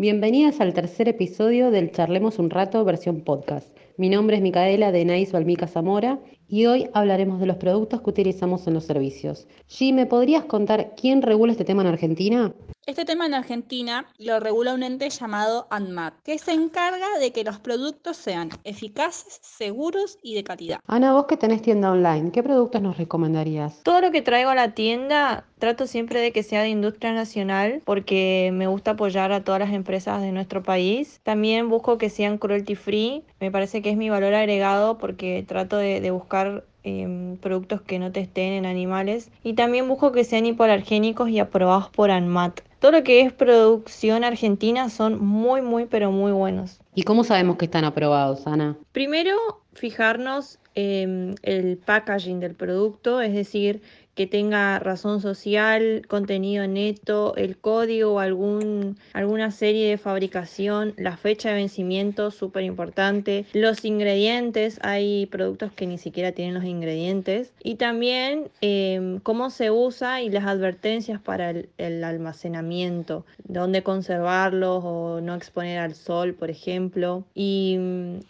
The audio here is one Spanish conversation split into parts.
Bienvenidas al tercer episodio del Charlemos un rato versión podcast. Mi nombre es Micaela de Nais Valmica Zamora y hoy hablaremos de los productos que utilizamos en los servicios. G, ¿me podrías contar quién regula este tema en Argentina? Este tema en Argentina lo regula un ente llamado ANMAT, que se encarga de que los productos sean eficaces, seguros y de calidad. Ana, vos que tenés tienda online, ¿qué productos nos recomendarías? Todo lo que traigo a la tienda trato siempre de que sea de industria nacional porque me gusta apoyar a todas las empresas de nuestro país. También busco que sean cruelty free, me parece que es mi valor agregado porque trato de, de buscar Em, productos que no testen en animales y también busco que sean hipoalergénicos y aprobados por ANMAT. Todo lo que es producción argentina son muy, muy, pero muy buenos. ¿Y cómo sabemos que están aprobados, Ana? Primero, fijarnos en el packaging del producto, es decir, que tenga razón social, contenido neto, el código o algún, alguna serie de fabricación, la fecha de vencimiento, súper importante, los ingredientes, hay productos que ni siquiera tienen los ingredientes, y también em, cómo se usa y las advertencias para el, almacenamiento, dónde conservarlos o no exponer al sol, por ejemplo, y,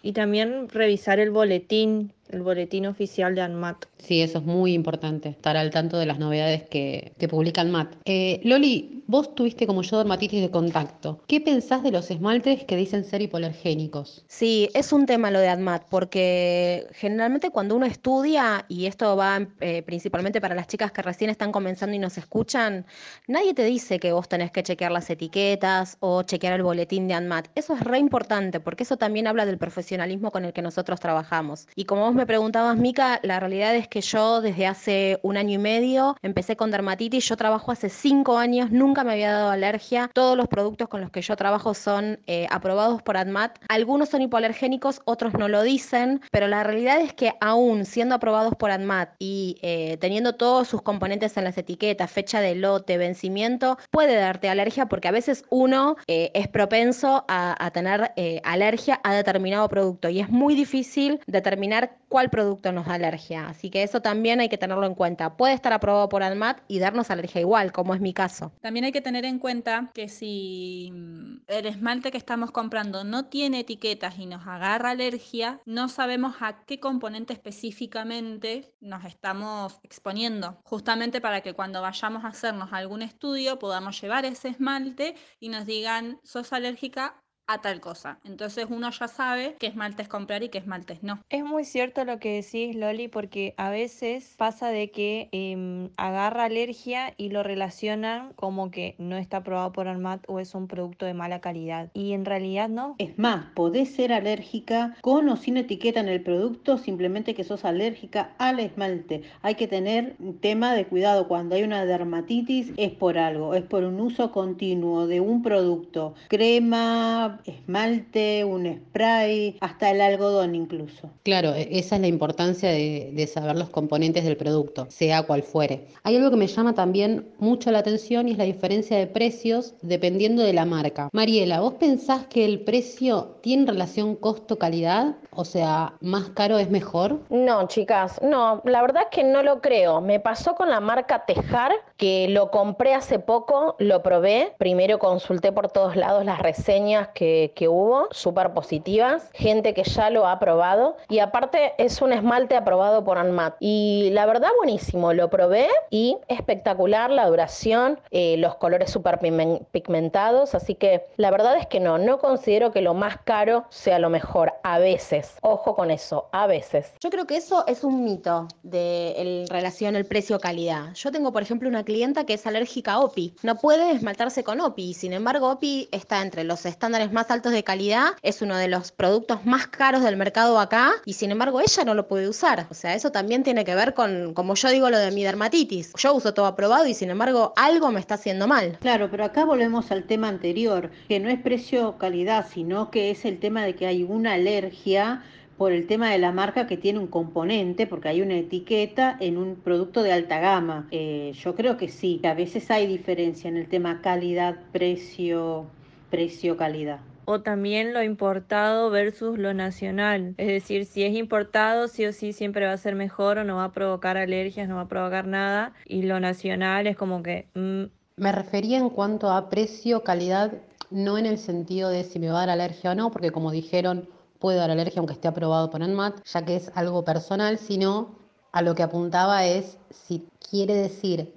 y también revisar el boletín el boletín oficial de ANMAT. Sí, eso es muy importante, estar al tanto de las novedades que, que publica ANMAT. Eh, Loli, vos tuviste como yo dermatitis de contacto. ¿Qué pensás de los esmaltes que dicen ser hipoalergénicos? Sí, es un tema lo de ANMAT, porque generalmente cuando uno estudia, y esto va eh, principalmente para las chicas que recién están comenzando y nos escuchan, nadie te dice que vos tenés que chequear las etiquetas o chequear el boletín de ANMAT. Eso es re importante, porque eso también habla del profesionalismo con el que nosotros trabajamos. Y como vos me preguntabas, Mica, la realidad es que yo desde hace un año y medio empecé con dermatitis. Yo trabajo hace cinco años, nunca me había dado alergia. Todos los productos con los que yo trabajo son eh, aprobados por ADMAT. Algunos son hipoalergénicos, otros no lo dicen, pero la realidad es que aún siendo aprobados por ADMAT y eh, teniendo todos sus componentes en las etiquetas, fecha de lote, vencimiento, puede darte alergia porque a veces uno eh, es propenso a, a tener alergia a determinado producto y es muy difícil determinar cuál producto nos da alergia. Así que eso también hay que tenerlo en cuenta. Puede estar aprobado por ANMAT y darnos alergia igual, como es mi caso. También hay que tener en cuenta que si mm, el esmalte que estamos comprando no tiene etiquetas y nos agarra alergia, no sabemos a qué componente específicamente nos estamos exponiendo. Justamente para que cuando vayamos a hacernos algún estudio podamos llevar ese esmalte y nos digan, sos alérgica a tal cosa. Entonces uno ya sabe qué esmaltes comprar y qué esmaltes no. Es muy cierto lo que decís, Loli, porque a veces pasa de que em, agarra alergia y lo relacionan como que no está aprobado por ARMAT o es un producto de mala calidad. Y en realidad no. Es más, podés ser alérgica con o sin etiqueta en el producto, simplemente que sos alérgica al esmalte. Hay que tener un tema de cuidado. Cuando hay una dermatitis es por algo, es por un uso continuo de un producto. Crema, esmalte, un spray, hasta el algodón incluso. Claro, e-, esa es la importancia de, de, saber los componentes del producto, sea cual fuere. Hay algo que me llama también mucho la atención y es la diferencia de precios dependiendo de la marca. Mariela, ¿vos pensás que el precio tiene relación costo-calidad? O sea, ¿más caro es mejor? No, chicas, no, la verdad es que no lo creo. Me pasó con la marca Tejar, que lo compré hace poco, lo probé. Primero consulté por todos lados las reseñas que hubo, súper positivas, gente que ya lo ha probado y aparte es un esmalte aprobado por ANMAT. Y la verdad buenísimo, lo probé y espectacular la duración, eh, los colores súper pigmentados, así que la verdad es que no, no considero que lo más caro sea lo mejor, a veces, ojo con eso, a veces. Yo creo que eso es un mito de relación el precio-calidad. Yo tengo, por ejemplo, una clienta que es alérgica a OPI, no puede esmaltarse con OPI, sin embargo OPI está entre los estándares más altos de calidad, es uno de los productos más caros del mercado acá y sin embargo ella no lo puede usar. O sea, eso también tiene que ver con, como yo digo, lo de mi dermatitis. Yo uso todo aprobado y sin embargo algo me está haciendo mal. Claro, pero acá volvemos al tema anterior, que no es precio-calidad, sino que es el tema de que hay una alergia por el tema de la marca que tiene un componente, porque hay una etiqueta en un producto de alta gama. Eh, yo creo que sí, que a veces hay diferencia en el tema calidad, precio, precio-calidad. O también lo importado versus lo nacional. Es decir, si es importado, sí o sí siempre va a ser mejor o no va a provocar alergias, no va a provocar nada. Y lo nacional es como que... Mm. Me refería en cuanto a precio, calidad no en el sentido de si me va a dar alergia o no, porque como dijeron, puede dar alergia aunque esté aprobado por ANMAT, ya que es algo personal, sino a lo que apuntaba es si quiere decir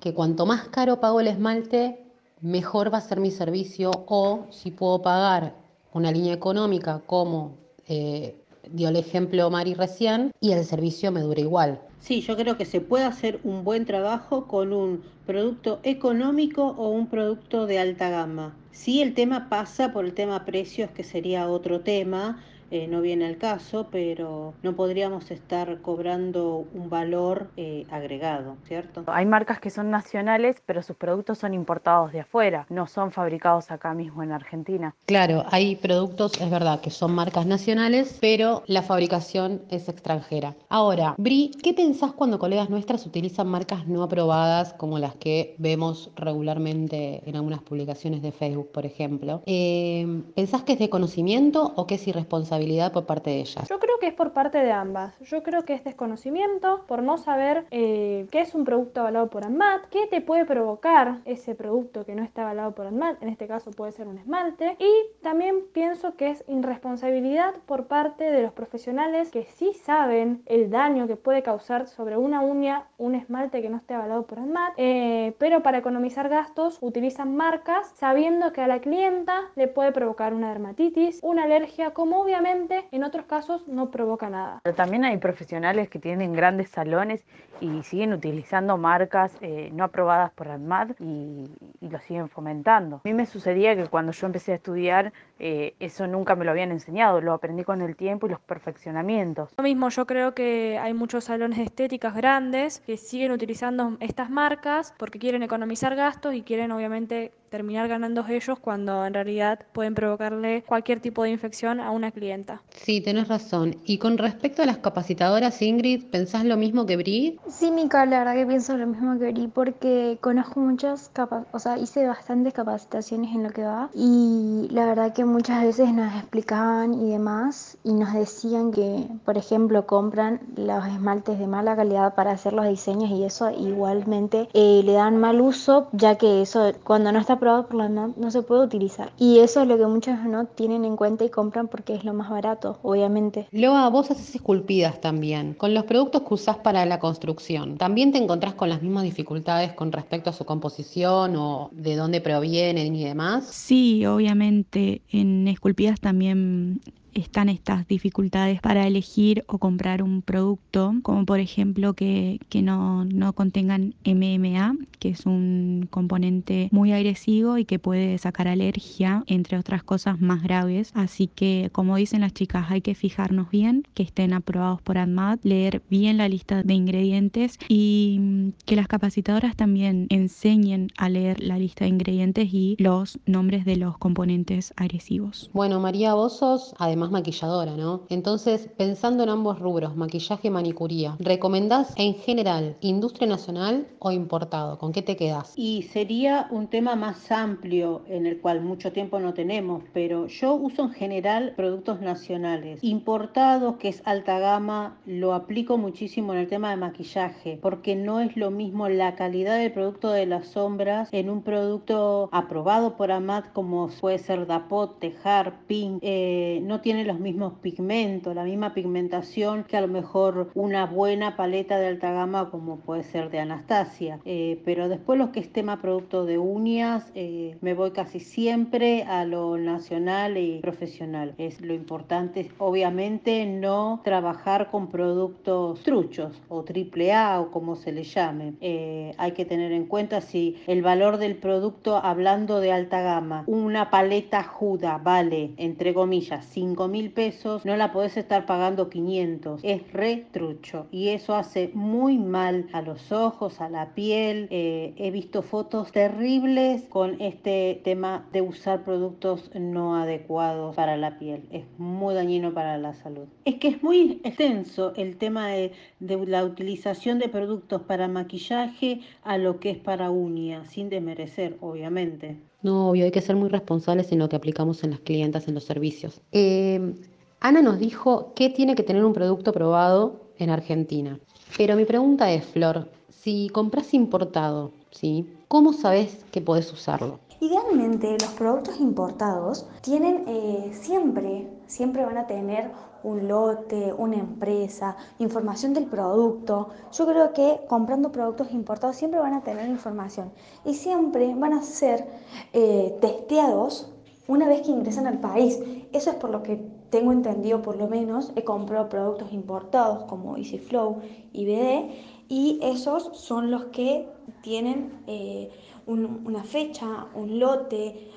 que cuanto más caro pago el esmalte, mejor va a ser mi servicio o si puedo pagar una línea económica como eh, dio el ejemplo Mari recién y el servicio me dura igual. Sí, yo creo que se puede hacer un buen trabajo con un producto económico o un producto de alta gama. Sí, el tema pasa por el tema precios, que sería otro tema, eh, no viene al caso, pero no podríamos estar cobrando un valor eh, agregado, ¿cierto? Hay marcas que son nacionales, pero sus productos son importados de afuera, no son fabricados acá mismo en Argentina. Claro, hay productos, es verdad, que son marcas nacionales, pero la fabricación es extranjera. Ahora, Bri, ¿qué pensás cuando colegas nuestras utilizan marcas no aprobadas como las que vemos regularmente en algunas publicaciones de Facebook, por ejemplo? Eh, ¿Pensás que es de conocimiento o que es irresponsabilidad? Por parte de ellas? Yo creo que es por parte de ambas. Yo creo que es desconocimiento por no saber eh, qué es un producto avalado por ANMAT, qué te puede provocar ese producto que no está avalado por ANMAT, en este caso puede ser un esmalte, y también pienso que es irresponsabilidad por parte de los profesionales que sí saben el daño que puede causar sobre una uña un esmalte que no esté avalado por ANMAT, eh, pero para economizar gastos utilizan marcas sabiendo que a la clienta le puede provocar una dermatitis, una alergia, como obviamente en otros casos no provoca nada. Pero también hay profesionales que tienen grandes salones y siguen utilizando marcas eh, no aprobadas por ANMAT y, lo siguen fomentando. A mí me sucedía que cuando yo empecé a estudiar eh, eso nunca me lo habían enseñado, lo aprendí con el tiempo y los perfeccionamientos. Lo mismo, yo creo que hay muchos salones de estéticas grandes que siguen utilizando estas marcas porque quieren economizar gastos y quieren obviamente terminar ganando ellos cuando en realidad pueden provocarle cualquier tipo de infección a una clienta. Sí, tenés razón. Y con respecto a las capacitadoras, Ingrid, ¿pensás lo mismo que Bri? Sí, Mica, la verdad que pienso lo mismo que Bri porque conozco muchas capas, o sea, hice bastantes capacitaciones en lo que va y la verdad que muchas veces nos explicaban y demás y nos decían que, por ejemplo, compran los esmaltes de mala calidad para hacer los diseños y eso igualmente eh, le dan mal uso ya que eso cuando no está por la no se puede utilizar. Y eso es lo que muchos no tienen en cuenta y compran porque es lo más barato, obviamente. Loa, vos haces esculpidas también. Con los productos que usás para la construcción, ¿también te encontrás con las mismas dificultades con respecto a su composición o de dónde provienen y demás? Sí, obviamente. En esculpidas también están estas dificultades para elegir o comprar un producto, como por ejemplo que, no, no contengan MMA, que es un componente muy agresivo y que puede sacar alergia, entre otras cosas más graves. Así que, como dicen las chicas, hay que fijarnos bien que estén aprobados por ADMAT, leer bien la lista de ingredientes y que las capacitadoras también enseñen a leer la lista de ingredientes y los nombres de los componentes agresivos. Bueno, María, vos además más maquilladora, ¿no? Entonces, pensando en ambos rubros, maquillaje y manicuría, ¿recomendás en general industria nacional o importado? ¿Con qué te quedas? Y sería un tema más amplio en el cual mucho tiempo no tenemos, pero yo uso en general productos nacionales. Importados, que es alta gama, lo aplico muchísimo en el tema de maquillaje, porque no es lo mismo la calidad del producto de las sombras en un producto aprobado por AMAT como puede ser Dapot, Tejar, Pink, eh, no tiene tiene los mismos pigmentos, la misma pigmentación que a lo mejor una buena paleta de alta gama como puede ser de Anastasia. Eh, pero después los que es tema producto de uñas, eh, me voy casi siempre a lo nacional y profesional. Es lo importante, obviamente, no trabajar con productos truchos o triple A o como se le llame. Eh, hay que tener en cuenta si el valor del producto, hablando de alta gama, una paleta juda vale, entre comillas, 5 mil pesos, no la podés estar pagando 500. Es retrucho y eso hace muy mal a los ojos, a la piel. Eh, he visto fotos terribles con este tema de usar productos no adecuados para la piel. Es muy dañino para la salud. Es que es muy extenso el tema de, de la utilización de productos para maquillaje a lo que es para uñas, sin desmerecer, obviamente. No, obvio, hay que ser muy responsables en lo que aplicamos en las clientas, en los servicios. Eh, Ana nos dijo qué tiene que tener un producto probado en Argentina. Pero mi pregunta es, Flor, si compras importado, ¿sí? ¿cómo sabes que podés usarlo? Idealmente, los productos importados tienen eh, siempre, siempre van a tener un lote, una empresa, información del producto. Yo creo que comprando productos importados siempre van a tener información y siempre van a ser eh, testeados una vez que ingresan al país. Eso es por lo que tengo entendido, por lo menos, he comprado productos importados como EasyFlow y BD y esos son los que tienen eh, una fecha, un lote,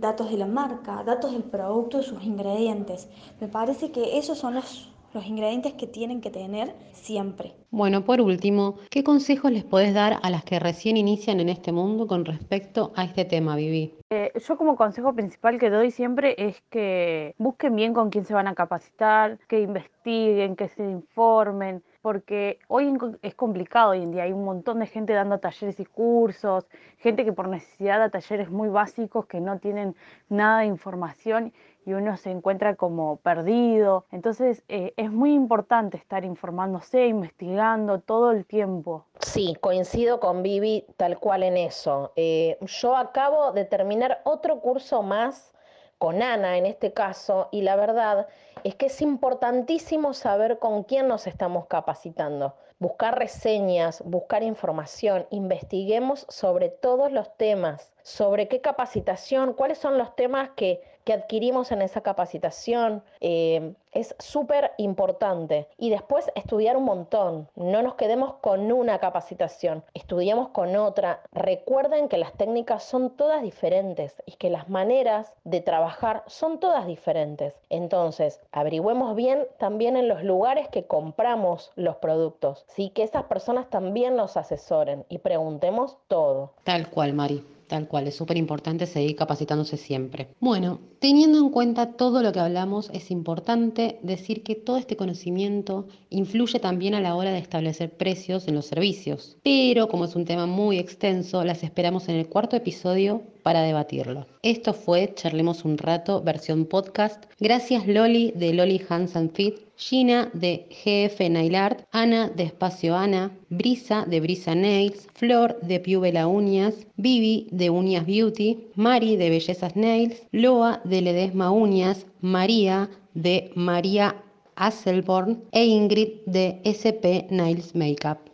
datos de la marca, datos del producto, sus ingredientes. Me parece que esos son los, los ingredientes que tienen que tener siempre. Bueno, por último, ¿qué consejos les podés dar a las que recién inician en este mundo con respecto a este tema, Vivi? Eh, yo como consejo principal que doy siempre es que busquen bien con quién se van a capacitar, que investiguen, que se informen, porque hoy es complicado hoy en día, hay un montón de gente dando talleres y cursos, gente que por necesidad da talleres muy básicos que no tienen nada de información y uno se encuentra como perdido. Entonces eh, es muy importante estar informándose, investigando todo el tiempo. Sí, coincido con Vivi tal cual en eso. Eh, yo acabo de terminar otro curso más con Ana en este caso, y la verdad es que es importantísimo saber con quién nos estamos capacitando, buscar reseñas, buscar información, investiguemos sobre todos los temas, sobre qué capacitación, cuáles son los temas que que adquirimos en esa capacitación eh, es súper importante. Y después estudiar un montón. No nos quedemos con una capacitación, estudiamos con otra. Recuerden que las técnicas son todas diferentes y que las maneras de trabajar son todas diferentes. Entonces, averigüemos bien también en los lugares que compramos los productos. Sí, que esas personas también nos asesoren y preguntemos todo. Tal cual, Mari. Tal cual, es súper importante seguir capacitándose siempre. Bueno, teniendo en cuenta todo lo que hablamos, es importante decir que todo este conocimiento influye también a la hora de establecer precios en los servicios. Pero como es un tema muy extenso, las esperamos en el cuarto episodio para debatirlo. Esto fue Charlemos un rato, versión podcast. Gracias Loli de Loli Hands and Fit Gina de GF Nail Art, Ana de Espacio Ana, Brisa de Brisa Nails, Flor de Piubela Uñas, Vivi de Uñas Beauty, Mari de Bellezas Nails, Loa de Ledesma Uñas, María de María Asselborn e Ingrid de SP Nails Makeup.